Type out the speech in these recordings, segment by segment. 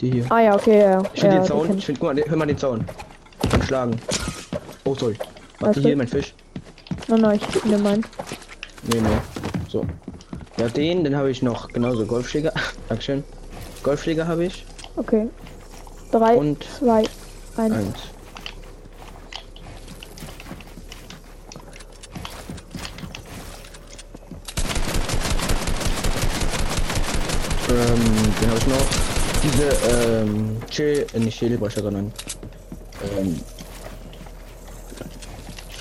Die hier. Ah ja, okay, ja. Ich finde ja, den Zaun. Ich finde, guck mal, hör mal den Zaun. Beim Schlagen. Oh, sorry. Warte, hier, mein Fisch. Nein, nein, ich nehme meinen. Nee, nee. So. Ja, den, den habe ich noch. Genauso, Golfschläger. Dankeschön. Golfschläger habe ich. Okay. Drei, Und zwei, eins. eins. Ähm, den habe ich noch. Diese, äh, nicht Chili-Bröscher, sondern, ähm,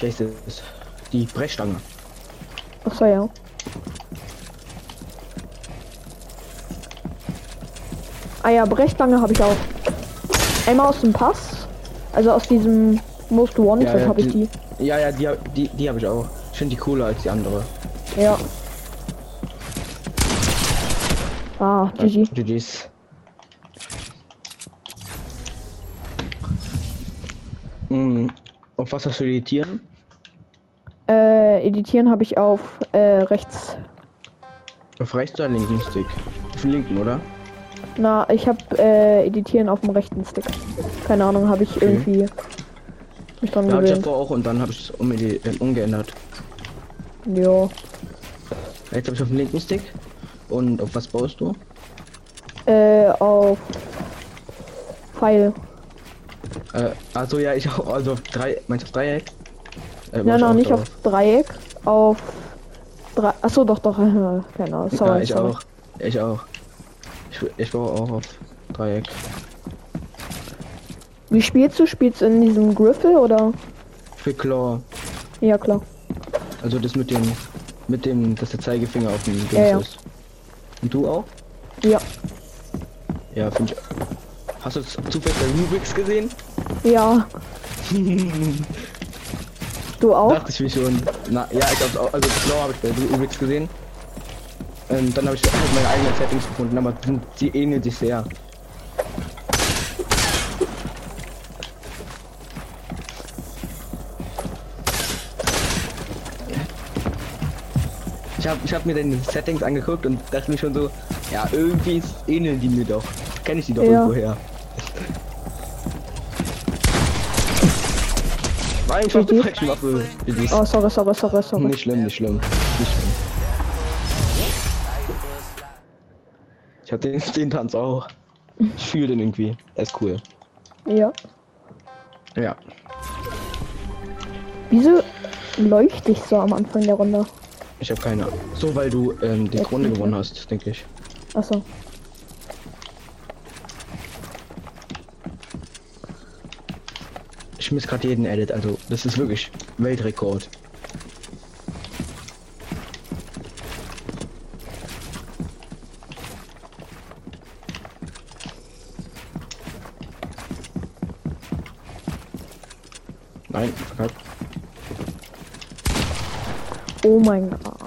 heißt das? Die Brechstange. Achso, ja. Ah ja, Brechstange habe ich auch. Einmal aus dem Pass. Also aus diesem Most Wanted Ja, ja, habe ich die. Ja, ja, die, die, die habe ich auch. Ich finde die cooler als die andere. Ja. Ah, GG. GG's. Auf was hast du editieren? Äh, editieren habe ich auf äh, rechts. Auf rechts oder linken Stick? Auf den linken, oder? Na, ich habe äh, editieren auf dem rechten Stick. Keine Ahnung, habe ich irgendwie mich dran ich gewöhnt. davor auch und dann habe ich es um, äh, umgeändert. Ja. Jetzt habe ich auf dem linken Stick. Und auf was baust du? Äh, auf Pfeil. Äh, also ja, ich auch. Also auf drei. Meinst du auf Dreieck? Äh, Nein, noch nicht drauf. auf Dreieck. Auf drei. Achso, doch, doch. äh, Genau. Sorry, ja, ich sorry. auch. Ich auch. Ich, ich baue auch auf Dreieck. Wie spielst du? Spielst du in diesem Griffel oder? Für Claw. Ja, klar. Also das mit dem. Mit dem, dass der Zeigefinger auf dem Dings Ja, ja. ist. Und du auch? Ja. Ja, finde ich. Hast du zufällig Rubix gesehen? Ja. Du auch? Dachte ich mir schon. Na, ja, ich hab's auch. Also Claw habe ich bei Rubix gesehen. Und dann habe ich halt meine eigenen Settings gefunden, aber sie ähneln sich sehr. Ich habe ich hab mir die Settings angeguckt und dachte mir schon so, ja, irgendwie ähneln die mir doch. Kenne ich die doch Ja. irgendwoher. Nein, ich hab die GG. falsche Waffe. GG's. Oh, sorry, sorry, sorry, sorry. Nicht schlimm, nicht schlimm. Nicht schlimm. Ich hab den, den Tanz auch. Ich fühle den irgendwie. Er ist cool. Ja. Ja. Wieso leuchte ich so am Anfang der Runde? Ich habe keine Ahnung. So, weil du ähm, die Jetzt Runde gewonnen ne? hast, denke ich. Achso. Ich miss gerade jeden Edit, also das ist wirklich Weltrekord. Nein, verkackt. Oh mein Gott.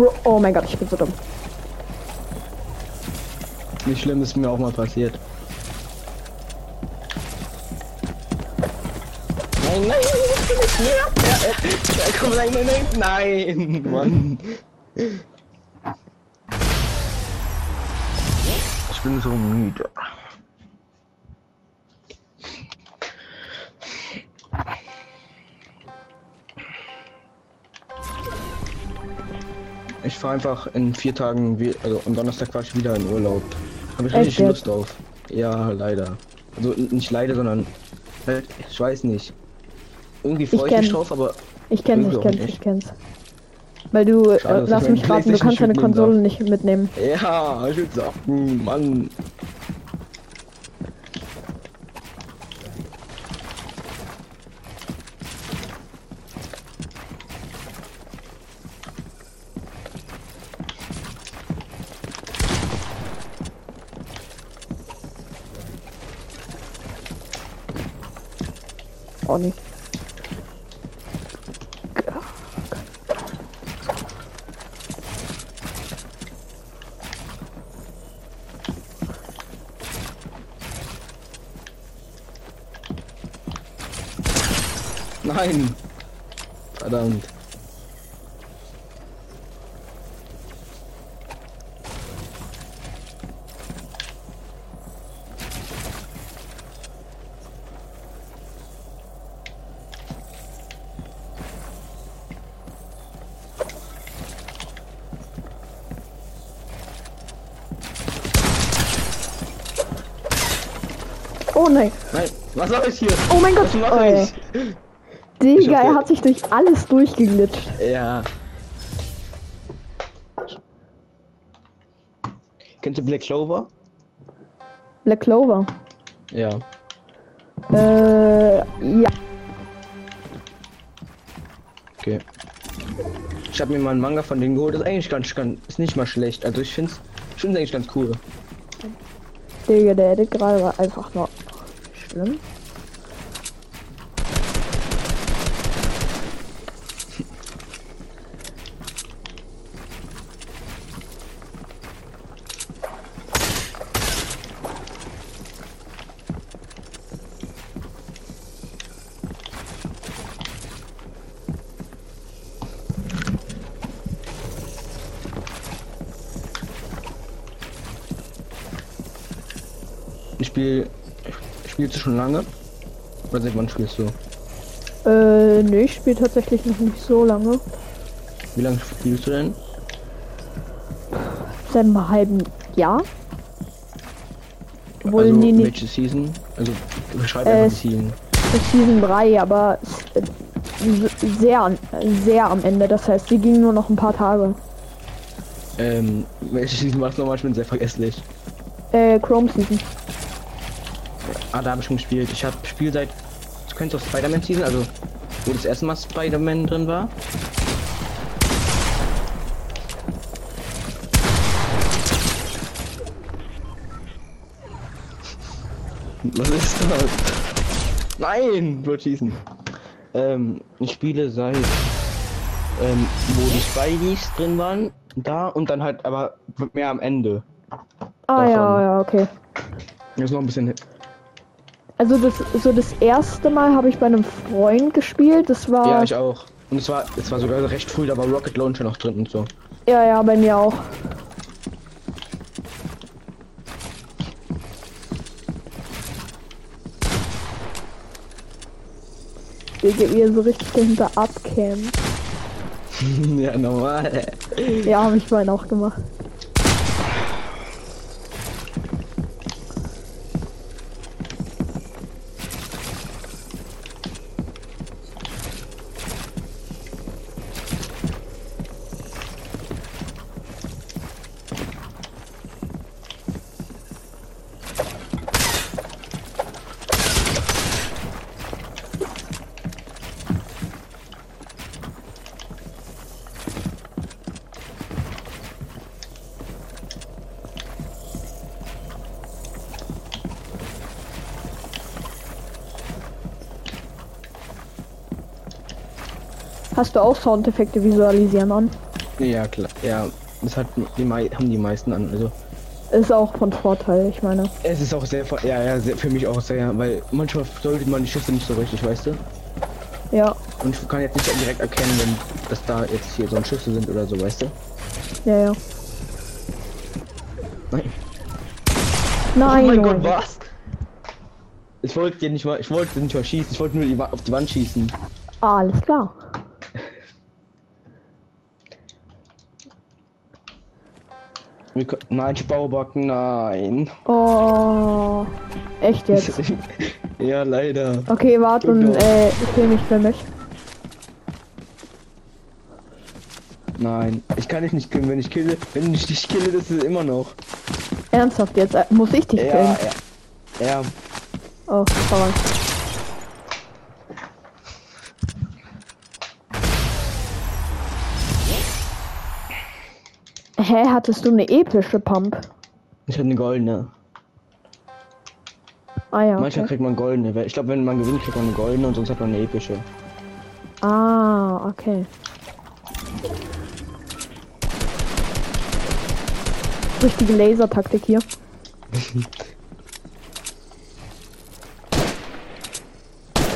Bro, oh mein Gott, ich bin so dumm. Nicht schlimm, ist mir auch mal passiert. Nein, nein, nein, nein, nein, komm, nein, nein, nein, nein, Mann. Ich bin so müde. Ich fahre einfach in vier Tagen, wie- also am Donnerstag fahre ich wieder in Urlaub. Habe ich Echt richtig jetzt? Lust drauf. Ja, leider. Also nicht leider, sondern halt, ich weiß nicht. Irgendwie freue ich, kenn- mich drauf, aber Ich kenn's, ich kenn's, nicht. ich kenn's. Weil du, Schade, äh, lass ich mich raten, du kannst deine spielen darf. Konsole nicht mitnehmen. ja, ich würde sagen, Mann. Auch nicht. Nein! Verdammt. Oh nein. Nein, was mache ich hier? Oh mein Gott. Was mache Oh, ich? Digga, er hat sich durch alles durchgeglitscht. Ja. Kennt ihr Black Clover? Black Clover. Ja. Äh, ja. Okay. Ich habe mir mal einen Manga von denen geholt. Ist eigentlich ganz, ganz ist nicht mal schlecht. Also ich finde es finde eigentlich ganz cool. Digga, der Edit gerade war einfach nur schlimm. Ich spiel spielst du schon lange? Oder seit wann spielst du? Äh, nee, ich spiele tatsächlich noch nicht so lange. Wie lange spielst du denn? Seit einem halben Jahr. Obwohl, also nee, welche Season? Also beschreib Äh, einfach die Season. ist Season 3, aber äh, sehr, sehr am Ende. Das heißt, die ging nur noch ein paar Tage. Ähm, welche Season war es nochmal? Ich bin sehr vergesslich. Äh, Chrome Season. Ah, da habe ich schon gespielt. Ich habe Spiel seit. Du kennst doch Spider-Man Season, also wo das erste Mal Spider-Man drin war. Was ist das? Nein, du schießen. Ähm, ich spiele seit ähm, wo die Spideys drin waren, da und dann halt aber mehr am Ende. Ah, Davon. ja, ja, okay. Ist noch ein bisschen Also das so das erste Mal habe ich bei einem Freund gespielt. Das war Ja, ich auch. Und es war, es war sogar recht früh, da war Rocket Launcher noch drin und so. ja, ja, bei mir auch. Digga, wie er so richtig dahinter abkämpft. ja, normal. Ja, habe ich vorhin auch gemacht. Hast du auch Soundeffekte visualisieren an? Ja, klar. Ja, das hat die mei haben die meisten an. Also Ist auch von Vorteil, ich meine. es ist auch sehr, ja, ja, sehr, für mich auch sehr, weil manchmal sollte man die Schüsse nicht so richtig, weißt du? Ja, Und ich kann jetzt nicht direkt erkennen, wenn dass da jetzt hier so ein Schüsse sind oder so, weißt du? ja, ja. Nein. Nein, oh mein. Gott, was? Ich wollte dir nicht mal, ich wollte nicht mal schießen, ich wollte nur die, auf die Wand schießen. Alles klar. Wir können- Nein, Spaubacken, nein. Oh, echt jetzt? ja, leider. Okay, warte Guck und doch. äh, ich film mich für mich. Nein, ich kann dich nicht killen. Wenn ich kille, wenn ich dich kille, das ist immer noch. Ernsthaft jetzt? Äh, muss ich dich Ja, killen? ja. Ja, Oh, voran. Hä, hattest du eine epische Pump? ich hatte eine goldene. Ah ja. Manchmal Okay. kriegt man goldene. Ich glaube, wenn man gewinnt, kriegt man eine goldene und sonst hat man eine epische. Ah, okay. Richtige Lasertaktik hier.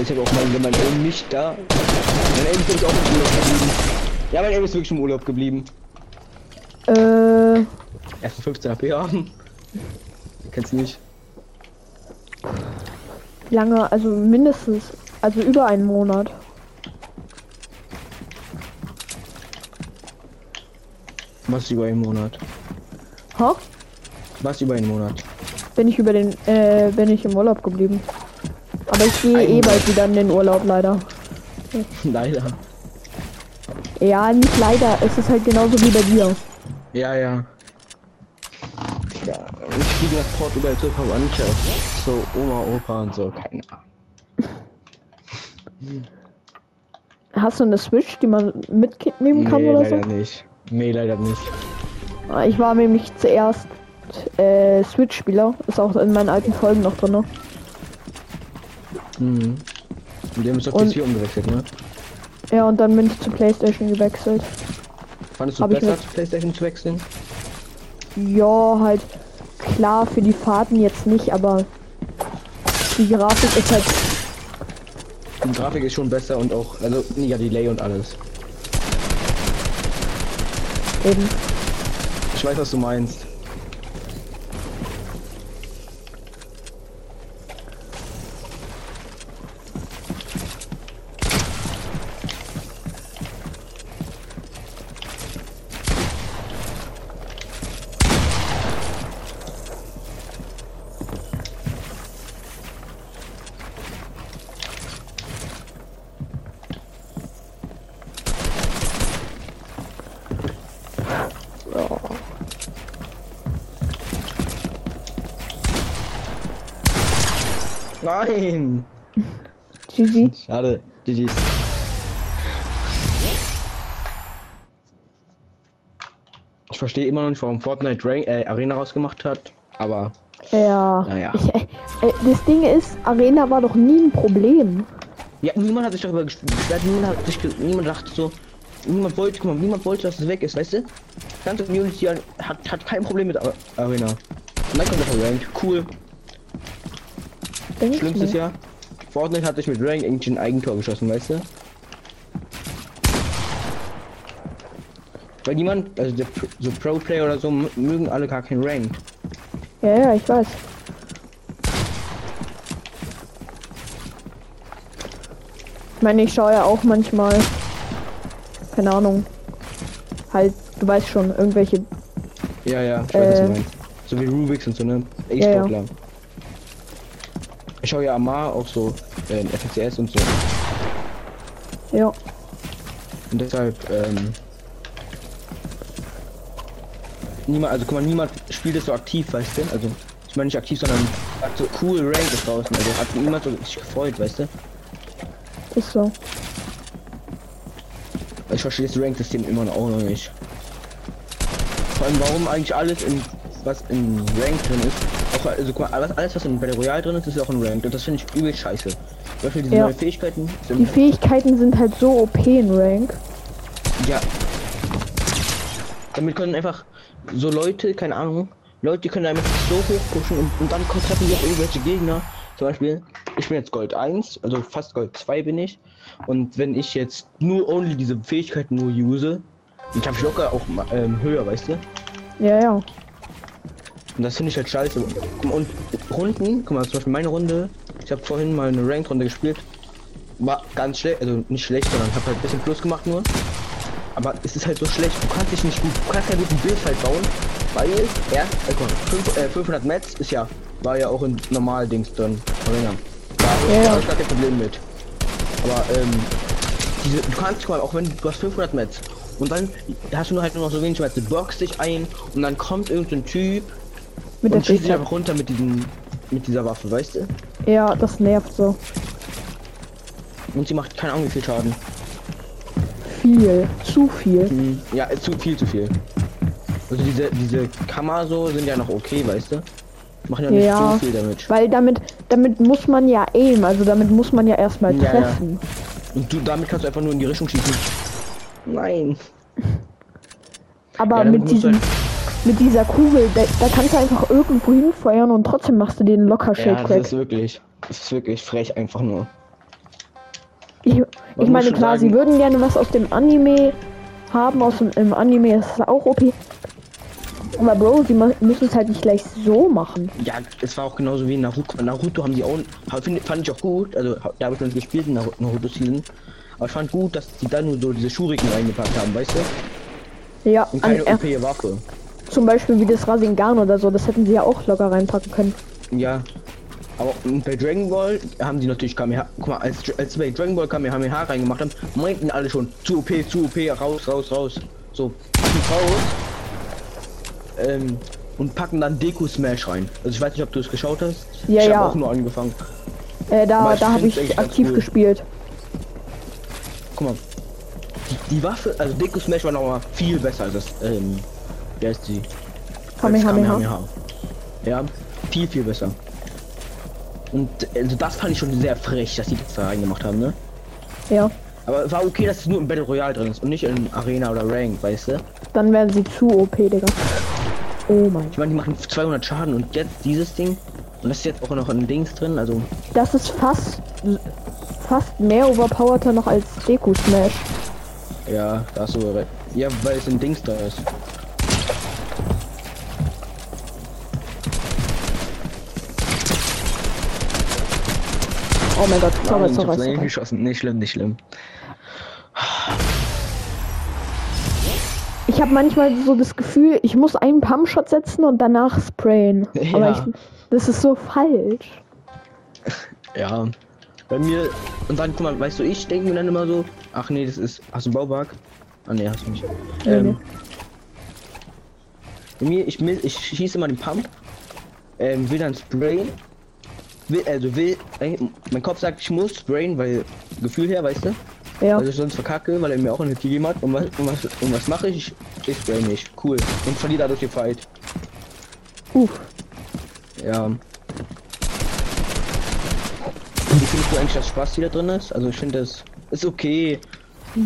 Ich habe auch mal, wenn mein Aim nicht da. Mein Aim ist auch im Urlaub geblieben. Ja, mein Aim ist wirklich im Urlaub geblieben. Äh, Erst 15 HP haben. Kennst du nicht? wie lange? Also mindestens, also über einen Monat. Was über einen Monat? Ha? Was über einen Monat? Bin ich über den, äh, bin ich im Urlaub geblieben. Aber ich gehe eh bald wieder in den Urlaub, leider. Leider. Ja, nicht leider. Es ist halt genauso wie bei dir. Ja. Ja, nach Portugal zur Verwandtschaft. So, Oma, Opa und so, keine Ahnung. Hast du eine Switch, die man mitnehmen kann Nee, oder so? leider nicht. Nee, leider nicht. Ah, Ich war nämlich zuerst äh, Switch-Spieler. Ist auch in meinen alten Folgen noch drin. Ne? Mhm. Und die haben es auf PS4 umgewechselt, ne? Ja, und dann bin ich zu PlayStation gewechselt. Fandest du Hab ich besser, mit- zu Playstation zu wechseln? Ja, halt klar für die Fahrten jetzt nicht, aber die Grafik ist halt Die Grafik ist schon besser und auch, also, ja, Delay und alles. eben. Ich weiß, was du meinst. Nein! GG. Schade, GG's. Ich verstehe immer noch nicht, warum Fortnite Rank, äh, Arena rausgemacht hat, aber Ja. Naja. Ich, äh, äh, das Ding ist, Arena war doch nie ein Problem. ja, niemand hat sich darüber ges- beschwert, niemand hat sich, niemand dachte so, niemand wollte, guck mal, niemand wollte, dass es weg ist, weißt du? Die ganze Community hat, hat, kein Problem mit Ar- Arena. Und dann kommt der Rank, cool. Denk Schlimmstes. Jahr, Fortnite hat sich mit Rank irgendwie ein Eigentor geschossen, weißt du? Weil niemand, also der, Pro- so Pro-Player oder so, mögen alle gar kein Rank. Ja, ja, ich weiß. Ich meine, ich schaue ja auch manchmal, keine Ahnung, halt, du weißt schon, irgendwelche, Ja, ja, ich weiß, was Äh. du meinst. So wie Rubik's und so, ne? Ja, ja. Schaue ja Amar auch so, äh, FCS und so. ja, Und deshalb, ähm. Niemand, also guck mal, niemand spielt es so aktiv, weißt du? Also, ich meine nicht aktiv, sondern hat so cool Rank draußen. Also hat niemand so sich gefreut, weißt du? ist so. Ich verstehe das Rank-System immer noch nicht. Vor allem, warum eigentlich alles in was in Rank drin ist, auch also guck mal, alles, alles was in Battle Royale drin ist, ist auch in Rank. Und das finde ich übel scheiße. Zum Beispiel diese Ja. neuen Fähigkeiten Die sind Fähigkeiten sind halt so OP in Rank. Ja. Damit können einfach so Leute, keine Ahnung, Leute, die können einfach so hoch pushen und, und dann treffen die auch irgendwelche Gegner. Zum Beispiel, ich bin jetzt Gold 1, also fast Gold 2 bin ich. Und wenn ich jetzt nur only diese Fähigkeiten nur use, ich habe locker auch ähm, höher, weißt du? Ja, ja. Und das finde ich halt scheiße. Und Runden, guck mal, zum Beispiel meine Runde, ich habe vorhin mal eine Ranked-Runde gespielt, war ganz schlecht, also nicht schlecht, sondern habe halt ein bisschen Plus gemacht nur. Aber es ist halt so schlecht, du kannst dich nicht gut, du kannst keinen guten Bild halt bauen, weil erst, äh, guck mal, fünf, äh, 500 Metz ist ja, war ja auch in normal Dings drin. Da Ja, ja. habe ich gar kein Problem mit. Aber ähm, diese, du kannst guck mal, auch wenn du hast 500 Metz und dann hast du nur halt nur noch so wenig Metz, du boxst dich ein und dann kommt irgendein Typ Mit der und schießt dich Fähigkeit. einfach runter mit diesem, mit dieser Waffe, weißt du? Ja, das nervt so. Und sie macht keine Ahnung wie viel Schaden. Viel. Zu viel. Mhm. Ja, zu viel, zu viel. Also diese, diese Kammer so sind ja noch okay, weißt du? Machen ja nicht Ja. so viel damit. Weil damit, damit muss man ja aim, also damit muss man ja erstmal Ja, ja. treffen. Und du, damit kannst du einfach nur in die Richtung schießen. Nein. Aber Ja, mit diesem, mit dieser Kugel, da, da kannst du einfach irgendwo hinfeuern und trotzdem machst du den locker Ja, Shake das ist wirklich, das ist wirklich frech einfach nur. Ich, ich meine, klar, sagen- sie würden gerne was aus dem Anime haben, aus dem im Anime ist es auch OP. Aber Bro, sie müssen es halt nicht gleich so machen. Ja, es war auch genauso wie in Naruto. Naruto haben die auch, find, fand ich auch gut. Also da habe ich noch gespielt in Naru- Naruto Season. Aber ich fand gut, dass die dann nur so diese Schuriken reingepackt haben, weißt du? Ja, Und keine äh, OP Waffe. Zum Beispiel wie das Rasengan oder so, das hätten sie ja auch locker reinpacken können. Ja. Aber bei Dragon Ball haben die natürlich Kamehameha. Guck mal, als, als sie bei Dragon Ball Kamehameha reingemacht haben, meinten alle schon zu OP, zu OP, raus, raus, raus. So, raus. Ähm, und packen dann Deku Smash rein. Also ich weiß nicht, ob du es geschaut hast. Ja, ich ja. habe auch nur angefangen. Äh, da da habe ich aktiv cool. gespielt. Guck mal. Die, die Waffe, also Deku Smash war noch mal viel besser als das, ähm, heißt sie? Als Kamehameha. Ja, viel, viel besser. Und also das fand ich schon sehr frech, dass die das da reingemacht haben, ne? Ja, Aber war okay, dass es nur im Battle Royale drin ist und nicht in Arena oder Rank, weißt du? dann werden sie zu OP, Digga. Oh mein. Ich meine, die machen 200 Schaden und jetzt dieses Ding und das ist jetzt auch noch ein Dings drin, also Das ist fast fast mehr overpowerter noch als Deku Smash. ja, da hast du recht. Ja, weil es ein Dings da ist. Oh mein Gott, sorry, Nein, ich sorry, nicht sorry. geschossen. Nicht schlimm, nicht schlimm. Ich habe manchmal so das Gefühl, ich muss einen Pumpshot setzen und danach sprayen. Aber Ja. ich, das ist so falsch. Ja. Bei mir und dann guck mal, weißt du, ich denke mir dann immer so, ach nee, das ist hast du einen Bauberg? Ah nee, hast du nicht. Nee, ähm, Bei mir, ich, ich schieße immer den Pump, ähm, will dann sprayen, will, also will, mein Kopf sagt, ich muss sprayen, weil Gefühl her, weißt du, Ja, weil ich sonst verkacke, weil er mir auch eine gegeben hat und was, und was, und was mache ich? Ich spray nicht, cool und verliere dadurch den Fight. uff. Ja. Wie findest du eigentlich, dass Spaß wieder drin ist? Also ich finde das ist okay,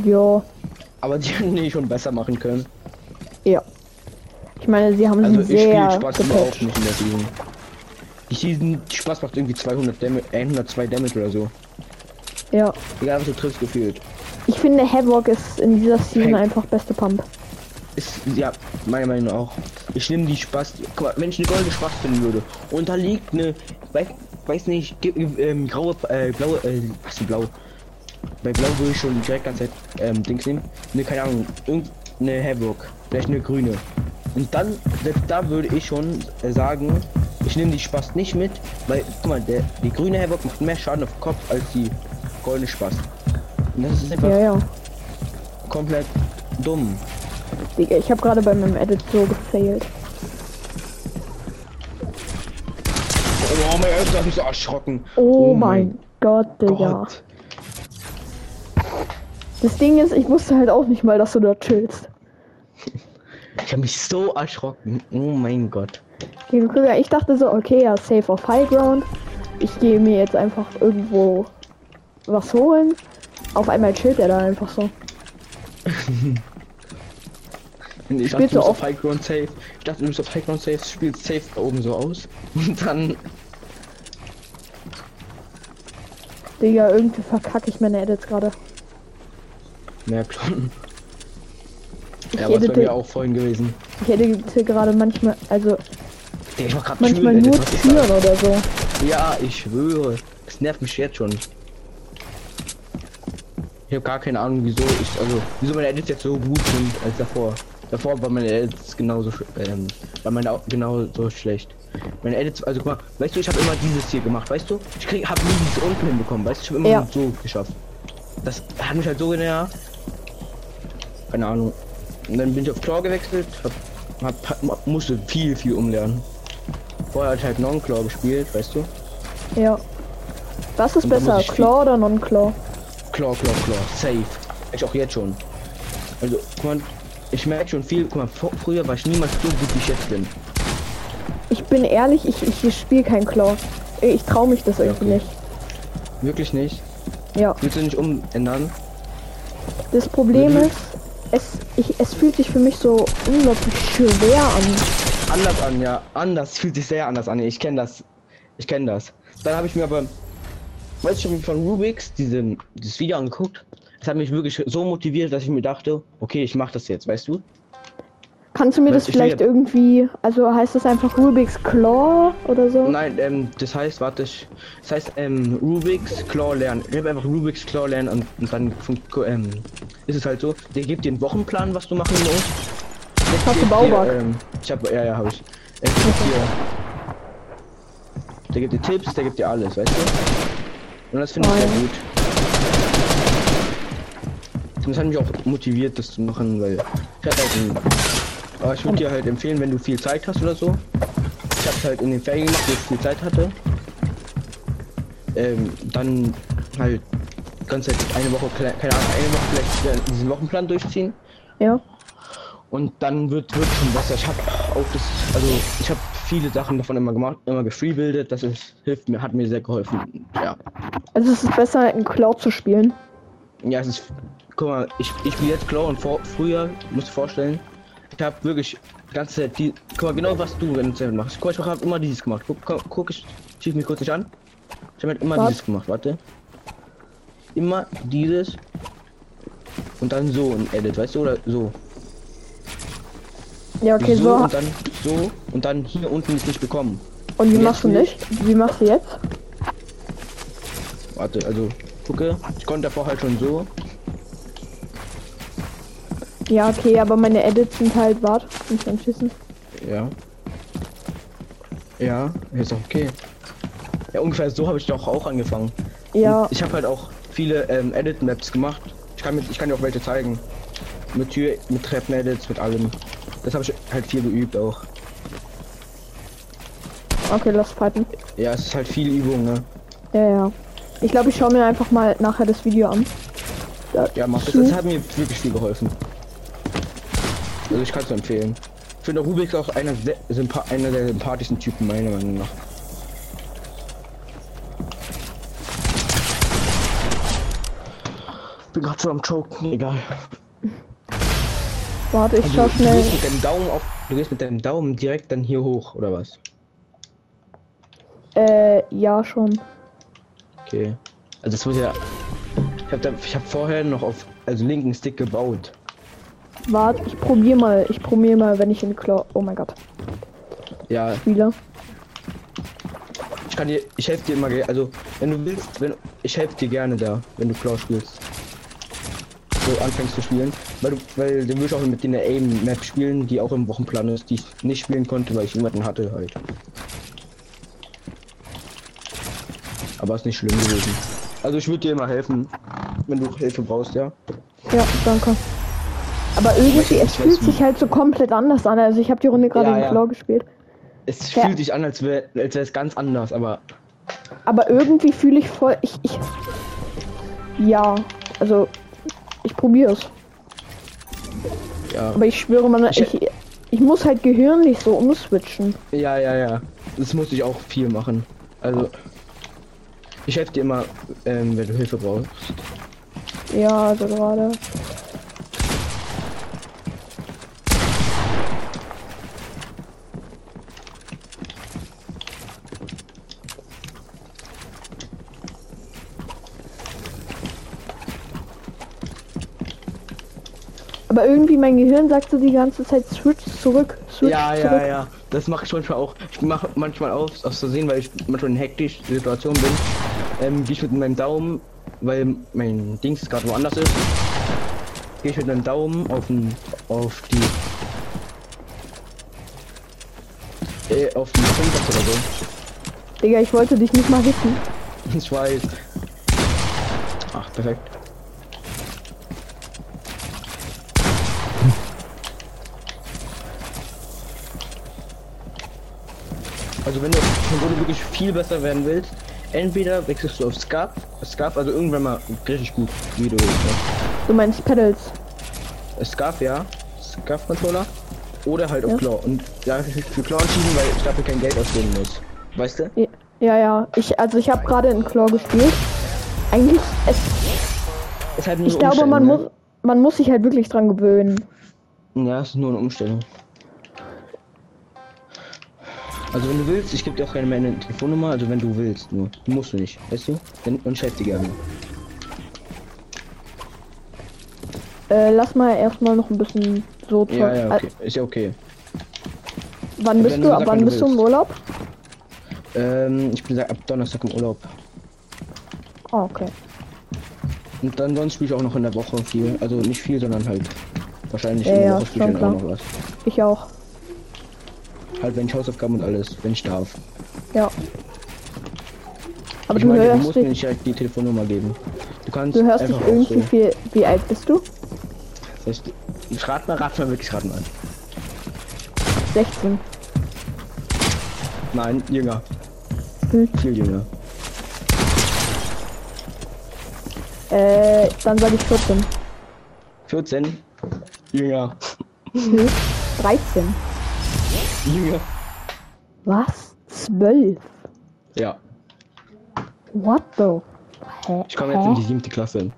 Ja, aber die hätten die schon besser machen können. ja. Ich meine, sie haben Also sie ich spiele sehr Spaß gepatcht. nicht in der Season. Die Season, die Spaß macht irgendwie 200 Damage, äh, 102 Damage oder so. Ja. Egal was du triffst, gefühlt. Ich finde, Havoc ist in dieser Season Hey. einfach beste Pump. Ist, ja, meiner Meinung nach auch. Ich nehme die Spaß, guck mal, wenn ich eine goldene Spaß finden würde und da liegt eine, weiß, weiß nicht, ähm, graue, äh, blaue, äh, was ist blau? Bei blau würde ich schon direkt ganze Zeit, ähm, Dings nehmen. Ne, keine Ahnung, irgendeine Havoc, vielleicht eine grüne. Und dann, da würde ich schon äh, sagen, ich nehme die Spaß nicht mit, weil, guck mal, der, die grüne Havoc macht mehr Schaden auf den Kopf als die goldene Spaß. Und das ist einfach Ja, ja. komplett dumm. Digga, ich habe gerade bei meinem Edit so gefailt. Oh mein Gott, ich mich so erschrocken. Oh, mein Gott, Digga. Gott. Das Ding ist, ich wusste halt auch nicht mal, dass du da chillst. Ich habe mich so erschrocken. Oh mein Gott. Liebe Krüger, ich dachte so, okay, ja, safe auf High Ground. Ich gehe mir jetzt einfach irgendwo was holen. Auf einmal chillt er da einfach so. Ich dachte, du auf- High Ground Safe. Ich dachte, du bist auf High Ground Safe, spielst Safe da oben so aus. Und dann. Digga, irgendwie verkacke ich meine Edits gerade. Merk schon. Ich Ja, aber das mir auch vorhin gewesen. ich edite gerade manchmal, also Ich war gerade manchmal nur Türen oder so. Ja, ich schwöre. Es nervt mich jetzt schon. Ich habe gar keine Ahnung, wieso ich, also, wieso meine Edits jetzt so gut sind als davor. Davor war meine Edits genauso, ähm, war meine auch genauso schlecht. Meine Edits, also guck mal, weißt du, ich habe immer dieses hier gemacht, weißt du? Ich krieg, hab nie dieses unten hinbekommen, weißt du? Ich habe immer Ja. so geschafft. Das hat mich halt so genervt. Keine Ahnung. Und dann bin ich auf Claw gewechselt, hab, hab, musste viel, viel umlernen. Vorher ich halt Non-Claw gespielt, weißt du? Ja. Was ist besser, Claw oder Non-Claw? Claw, Claw, Claw, safe. Ich auch jetzt schon. Also, guck mal, ich merke schon viel, guck mal, vor, früher war ich niemals so gut wie ich jetzt bin. Ich bin ehrlich, ich, ich spiele kein Claw. Ich traue mich das irgendwie okay. nicht. Wirklich nicht? Ja. Willst du nicht umändern? Das Problem Mhm. ist, es, ich, es fühlt sich für mich so unglaublich schwer an. Anders an, ja. Anders. Fühlt sich sehr anders an. Ich kenne das. Ich kenne das. Dann habe ich mir aber, weißt du schon, von Rubix diese, dieses Video angeguckt. Es hat mich wirklich so motiviert, dass ich mir dachte, okay, ich mache das jetzt, weißt du? Kannst du mir Weil das vielleicht irgendwie, also heißt das einfach Rubik's Claw oder so? Nein, ähm, das heißt, warte, ich, das heißt, ähm, Rubik's Claw lernen. Ich habe einfach Rubik's Claw lernen und, und dann ähm, ist es halt so, der gibt dir einen Wochenplan, was du machen musst. Hast du? Dir, ähm, ich habe, ja, ja, habe ich. Er gibt dir, der gibt dir Tipps, der gibt dir alles, weißt du? Und das finde ich Oh, sehr ja. gut. Und das hat mich auch motiviert, das zu machen, weil ich hatte halt einen, aber ich würde dir halt empfehlen, wenn du viel Zeit hast oder so. Ich habe halt in den Ferien gemacht, wo ich viel Zeit hatte. Ähm, dann halt ganz halt eine Woche, keine Ahnung, eine Woche vielleicht diesen Wochenplan durchziehen. Ja. Und dann wird wird schon besser. Ich habe auch das, also ich habe viele Sachen davon immer gemacht, immer gefreebildet. Das ist, hilft mir, hat mir sehr geholfen. Ja. Also es ist besser, in Claw zu spielen. Ja, es ist. Guck mal, ich, ich spiele jetzt Claw und vor, früher, musst du vorstellen, ich habe wirklich ganze Zeit die. Guck mal, genau was du wenn du machst. Guck, ich habe immer dieses gemacht. Guck, guck, guck ich schieb mich kurz nicht an. Ich habe halt immer Was? dieses gemacht, warte. Immer dieses. Und dann so ein Edit, weißt du, oder so. Ja, okay, so, so. und dann so und dann hier unten ist nicht bekommen. Und wie jetzt machst du nicht? Wie machst du jetzt? Warte, also gucke, ich konnte davor halt schon so. Ja, okay, aber meine Edits sind halt, wart, nicht entschissen. Ja. Ja, ist auch okay. Ja, ungefähr so habe ich doch auch angefangen. Ja, Und ich habe halt auch viele ähm, Edit-Maps gemacht. Ich kann, mit, ich kann dir auch welche zeigen. Mit Tür, mit Treppen-Edits, mit allem. Das habe ich halt viel geübt auch. okay, lass fighten. Ja, es ist halt viel Übung, ne? Ja, ja. Ich glaube, ich schaue mir einfach mal nachher das Video an. Da- Ja, mach das. Das hat mir wirklich viel geholfen. Also ich kann es empfehlen. Ich finde Rubik auch einer, sympa einer der sympathischen Typen meiner Meinung nach. Bin gerade so am Choken, egal. Warte, ich schau du schnell. gehst mit deinem Daumen auf, du gehst mit deinem Daumen direkt dann hier hoch, oder was? Äh, ja, schon. Okay. Also das muss ja. Ich habe ich hab vorher noch auf also linken Stick gebaut. Warte, ich probier mal. Ich probier mal, wenn ich in Claw. Oh mein Gott. Ja, Spiele. ich kann dir, ich helfe dir immer, also wenn du willst, wenn ich helfe dir gerne da, wenn du Claw spielst. So anfängst zu spielen, weil du, weil du willst auch mit der Aim Map spielen, die auch im Wochenplan ist, die ich nicht spielen konnte, weil ich niemanden hatte halt. Aber ist nicht schlimm gewesen. Also ich würde dir immer helfen, wenn du Hilfe brauchst, ja. Ja, danke. Aber irgendwie, es fühlt sich halt so komplett anders an. Also ich habe die Runde gerade Ja, in ja. Gespielt. Es Ja. fühlt sich an, als wäre als wäre es ganz anders, aber Aber irgendwie fühle ich voll. Ich, ich. Ja, also es. ja. Aber ich schwöre mal, Ich- ich, ich muss halt gehirnlich so umswitchen. Ja, ja, ja. Das muss ich auch viel machen. Also ich helfe dir immer, ähm, wenn du Hilfe brauchst. Ja, also gerade. Aber irgendwie mein Gehirn sagt so die ganze Zeit switch zurück, switch Ja, zurück. ja, ja. Das mache ich manchmal auch. Ich mache manchmal auf, aus Versehen, weil ich manchmal in hektisch Situation bin. Ähm, gehe ich mit meinem Daumen, weil mein Dings gerade woanders ist. Gehe ich mit meinem Daumen auf den, auf die, äh, auf die Fünfer oder so. Digga, ich wollte dich nicht mal hitten. Ich weiß. Ach, perfekt. Also wenn du, wenn du wirklich viel besser werden willst, entweder wechselst du auf Scarf, Scarf, also irgendwann mal richtig gut, wie du willst. Du meinst Pedals. Ne? Scarf, ja. Scarf Controller. Oder halt auf Ja. Claw. Und ja, für, Claw entschieden, weil ich dafür kein Geld ausgeben muss. Weißt du? Ja, ja. Ich, also ich habe gerade in Claw gespielt. Eigentlich, es, Es ist halt nur ich glaube, man muss, man muss sich halt wirklich dran gewöhnen. Ne? Ja, es ist nur eine Umstellung. Also wenn du willst, ich gebe dir auch gerne meine Telefonnummer, also wenn du willst, nur. Du musst du nicht, weißt du? Wenn, und dir gerne. Äh, lass mal erstmal noch ein bisschen so Ja, ja, okay. Ist ja okay. Äh, wann bist du, ab wann bist du im. Urlaub? Ähm, ich bin seit ab Donnerstag im Urlaub. Ah, okay. Und dann sonst spiele ich auch noch in der Woche viel. Also nicht viel, sondern halt wahrscheinlich Ja, in der ja, Woche spiele ich auch noch was. Ich auch. Halt wenn ich Hausaufgaben und alles, wenn ich darf. Ja. Aber ich du meine, du hörst musst mir nicht halt die Telefonnummer geben. Du kannst du hörst dich irgendwie so. viel. Wie alt bist du? Das heißt, ich rat mal, rat mal wirklich, rat mal. 16. Nein, jünger. Hm. Viel jünger. Äh, dann sage ich 14. 14. Jünger. Hm. 13. Jünger. Was? 12. Ja. What the? Hä? Ich komme jetzt in die siebte Klasse.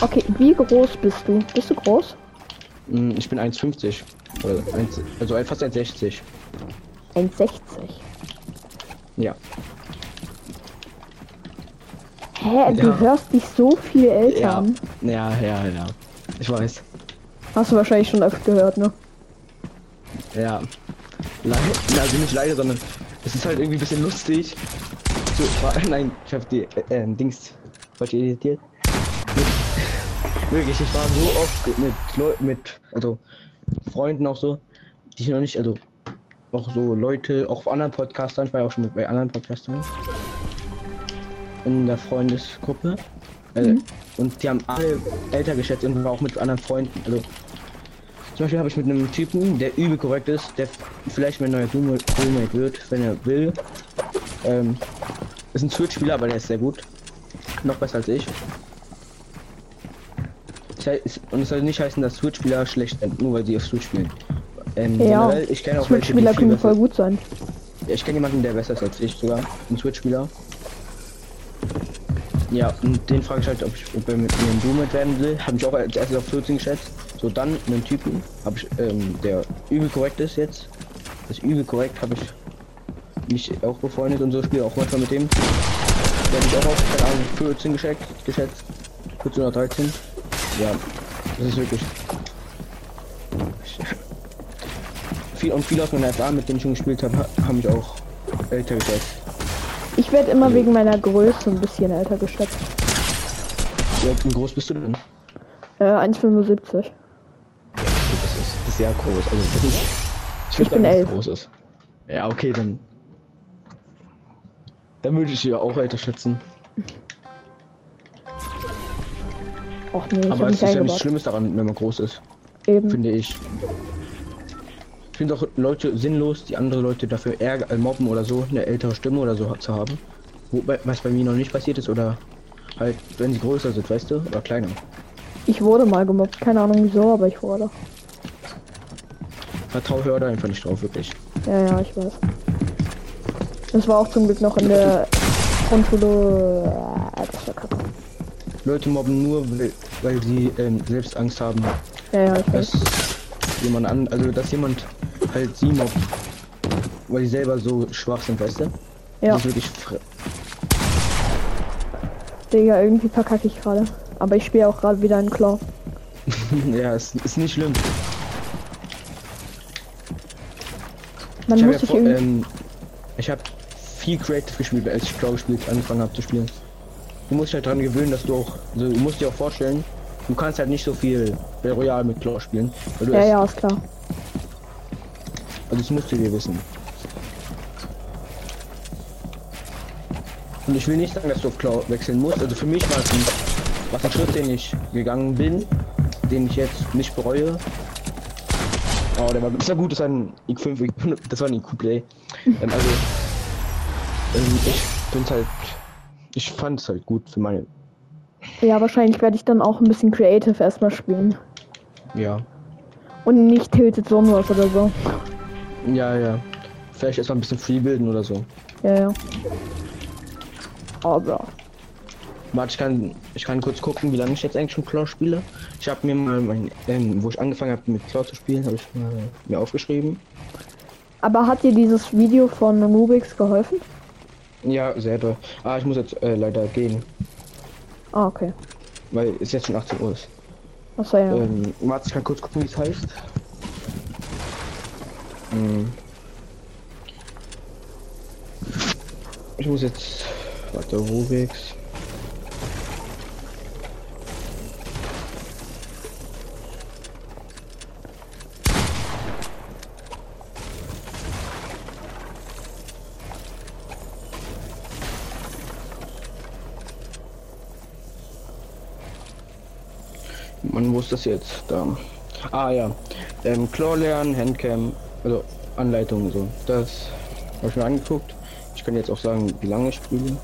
Okay, wie groß bist du? Bist du groß? Hm, Ich bin 1,50. Oder 1, also fast 1,60. 1,60. Ja. Hä? Du Ja. hörst dich so viel älter Ja. an. Ja, ja, ja. Ich weiß. Hast du wahrscheinlich schon öfter gehört, ne? Ja. Leider, also nicht leider, sondern es ist halt irgendwie ein bisschen lustig. So, nein, ich hab die äh, äh, Dings falsch editiert. Wirklich, ich war so oft mit Leuten, mit, also Freunden auch so, die ich noch nicht, also auch so Leute, auch auf anderen Podcastern, ich war ja auch schon mit bei anderen Podcastern in der Freundesgruppe. Äh, Und die haben alle älter geschätzt und war auch mit anderen Freunden. Also zum Beispiel habe ich mit einem Typen, der übel korrekt ist, der vielleicht mein neuer Roommate Roommate wird, wenn er will. Ähm, ist ein Switch-Spieler, aber der ist sehr gut. Noch besser als ich. Und es soll nicht heißen, dass Switch-Spieler schlecht sind, nur weil sie auf Switch spielen. Ähm, Ja. generell, ich kenne auch Switch-Spieler können voll gut sein. ja, ich kenne jemanden, der besser ist als ich sogar. Ein Switch-Spieler. Ja, und den frage ich halt, ob, ich, ob er mit mir ein Duo werden will. Habe ich auch als erstes auf 14 geschätzt. So, dann einen Typen, habe ich, ähm, der übel korrekt ist jetzt. Das ist übel korrekt, habe ich mich auch befreundet und so, spiele auch manchmal mit dem. Der habe ich auch auf, keine Ahnung, 14 geschätzt, geschätzt. 14 oder 13. Ja, das ist wirklich. Viel und viele aus meiner FA, mit denen ich schon gespielt habe, ha- haben mich auch älter geschätzt. Ich werde immer wegen meiner Größe ein bisschen älter geschätzt. Ja, wie groß bist du denn? Äh, 1,75. Sehr groß. Also das ist. Ich, Ich bin elf. groß ist. Ja, okay, dann. Dann würde ich ja auch älter schätzen. Och nee, ich Aber es ist ja nichts eingebaut. Schlimmes daran, wenn man groß ist, Eben. finde ich. Ich finde auch Leute sinnlos, die andere Leute dafür ärger, äh, mobben oder so, eine ältere Stimme oder so zu haben. Wobei, was bei mir noch nicht passiert ist oder halt, wenn sie größer sind, weißt du, oder kleiner. Ich wurde mal gemobbt. Keine Ahnung wieso, aber ich wurde. Vertrau hör da einfach nicht drauf, wirklich. Ja, ja, ich weiß. Das war auch zum Glück noch in der Grundschule. Leute mobben nur, weil, sie ähm, selbst Angst haben, Ja, ja, ich weiß. dass jemand an, also dass jemand halt sie mobbt, weil sie selber so schwach sind, weißt du? Ja, Das ist wirklich Digga, irgendwie verkacke ich gerade. Aber ich spiele auch gerade wieder einen Claw. ja, es ist nicht schlimm. Man ich habe muss ja sich vor, irgendwie. ähm, ich habe viel Creative gespielt, als ich Claw gespielt angefangen habe zu spielen. Du musst dich halt dran gewöhnen, dass du auch, also du musst dir auch vorstellen, du kannst halt nicht so viel Royale mit Claw spielen, ja, ja, ist klar. Also das musst du dir wissen. Und ich will nicht sagen, dass du auf Claw wechseln musst. Also für mich war es ein, ein Schritt, den ich gegangen bin, den ich jetzt nicht bereue. Oh, der war, das war gut, das war ein IQ5, das war ein IQ-Play. Ähm, also, ähm, ich finde halt, ich fand es halt gut für meine, Ja, wahrscheinlich werde ich dann auch ein bisschen Creative erstmal spielen. ja. Und nicht Tilted Sonwas oder so. Ja, ja. Vielleicht erstmal ein bisschen free bilden oder so. Ja, ja. Aber. Warte, ich kann, ich kann kurz gucken, wie lange ich jetzt eigentlich schon Claw spiele. Ich habe mir mal, mein, ähm, wo ich angefangen habe mit Claw zu spielen, habe ich mal, mir aufgeschrieben. Aber hat dir dieses Video von Rubix geholfen? Ja, sehr doll. Ah, ich muss jetzt äh, leider gehen, Ah, okay. weil es jetzt schon 18 Uhr ist. Achso, ja. Ähm, warte, ich kann kurz gucken, wie es heißt. Hm. Ich muss jetzt. Warte, Rubix. Man muss das jetzt da. Ah ja. Ähm, Claw lernen, Handcam, also Anleitung so. Das habe ich mir angeguckt. Ich kann jetzt auch sagen, wie lange ich spiele.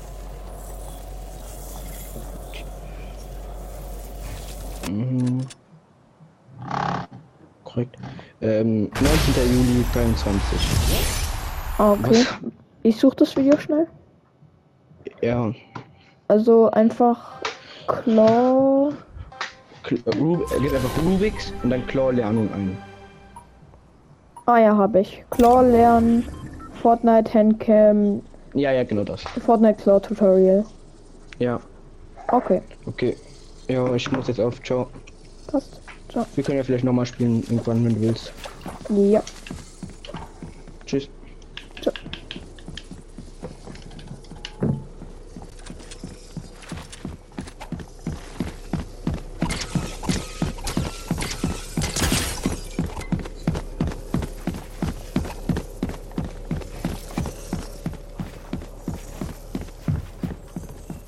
Mhm. Korrekt. Ähm, 19. Juli 23. Ah, okay. Ich suche das Video schnell. Ja. Also einfach Claw. Geht einfach Rubix und dann Claw Lernung ein. Ah ja, habe ich. Claw lernen, Fortnite Handcam, Ja, ja, genau das. Fortnite Claw Tutorial. Ja. Okay, Okay. Ja, ich muss jetzt auf. Ciao. passt. Ciao. Wir können ja vielleicht nochmal spielen irgendwann, wenn du willst. Ja. Tschüss.